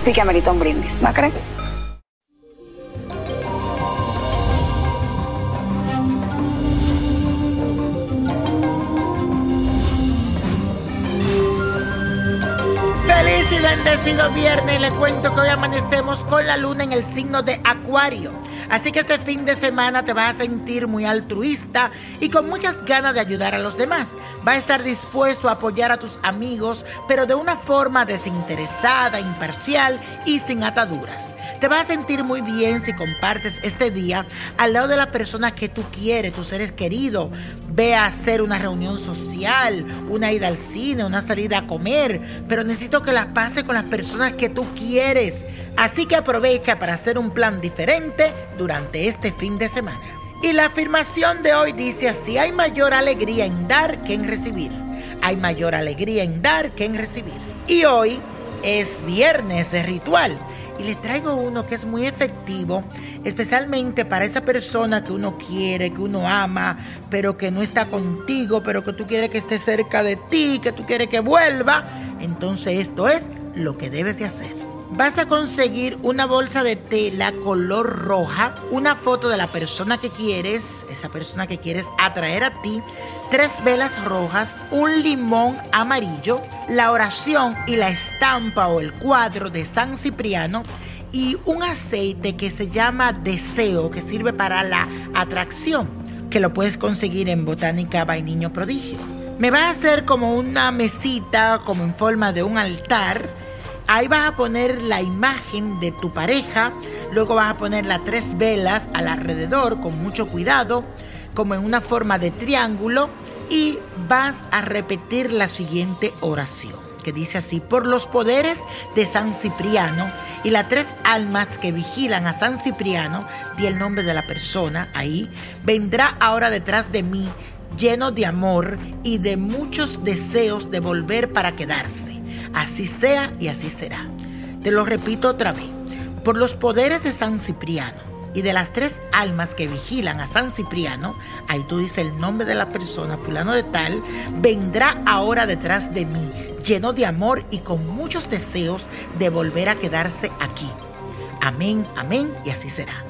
sí que amerita un brindis, ¿no crees? Feliz y bendecido viernes. Le cuento que hoy amanecemos con la luna en el signo de Acuario. Así que este fin de semana te vas a sentir muy altruista y con muchas ganas de ayudar a los demás. Va a estar dispuesto a apoyar a tus amigos, pero de una forma desinteresada, imparcial y sin ataduras. Te vas a sentir muy bien si compartes este día al lado de la persona que tú quieres, tus seres queridos. Ve a hacer una reunión social, una ida al cine, una salida a comer, pero necesito que la pase con las personas que tú quieres. Así que aprovecha para hacer un plan diferente durante este fin de semana. Y la afirmación de hoy dice así, hay mayor alegría en dar que en recibir. Hay mayor alegría en dar que en recibir. Y hoy es viernes de ritual. Y le traigo uno que es muy efectivo, especialmente para esa persona que uno quiere, que uno ama, pero que no está contigo, pero que tú quieres que esté cerca de ti, que tú quieres que vuelva. Entonces esto es lo que debes de hacer. Vas a conseguir una bolsa de tela color roja, una foto de la persona que quieres, esa persona que quieres atraer a ti, tres velas rojas, un limón amarillo, la oración y la estampa o el cuadro de San Cipriano y un aceite que se llama deseo, que sirve para la atracción, que lo puedes conseguir en Botánica Vainiño Prodigio. Me vas a hacer como una mesita, como en forma de un altar. Ahí vas a poner la imagen de tu pareja, luego vas a poner las tres velas al alrededor con mucho cuidado, como en una forma de triángulo, y vas a repetir la siguiente oración, que dice así, por los poderes de San Cipriano y las tres almas que vigilan a San Cipriano, di el nombre de la persona ahí, vendrá ahora detrás de mí lleno de amor y de muchos deseos de volver para quedarse. Así sea y así será. Te lo repito otra vez. Por los poderes de San Cipriano y de las tres almas que vigilan a San Cipriano, ahí tú dices el nombre de la persona, fulano de tal, vendrá ahora detrás de mí, lleno de amor y con muchos deseos de volver a quedarse aquí. Amén, amén y así será.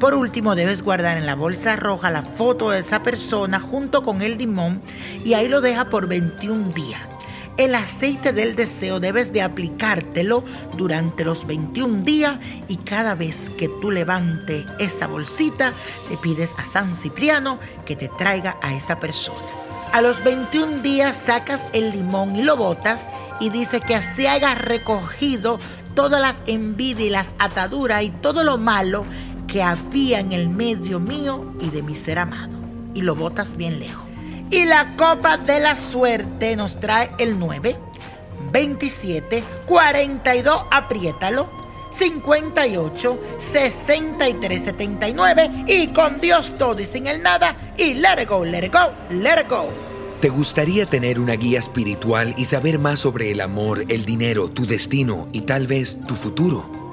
Por último, debes guardar en la bolsa roja la foto de esa persona junto con el limón y ahí lo deja por 21 días. El aceite del deseo debes de aplicártelo durante los 21 días y cada vez que tú levantes esa bolsita, le pides a San Cipriano que te traiga a esa persona. A los 21 días sacas el limón y lo botas y dice que así hayas recogido todas las envidias y las ataduras y todo lo malo que había en el medio mío y de mi ser amado. Y lo botas bien lejos. Y la copa de la suerte nos trae el 9, 27, 42, apriétalo, 58, 63, 79 y con Dios todo y sin el nada y let it go, let it go, let it go. ¿Te gustaría tener una guía espiritual y saber más sobre el amor, el dinero, tu destino y tal vez tu futuro?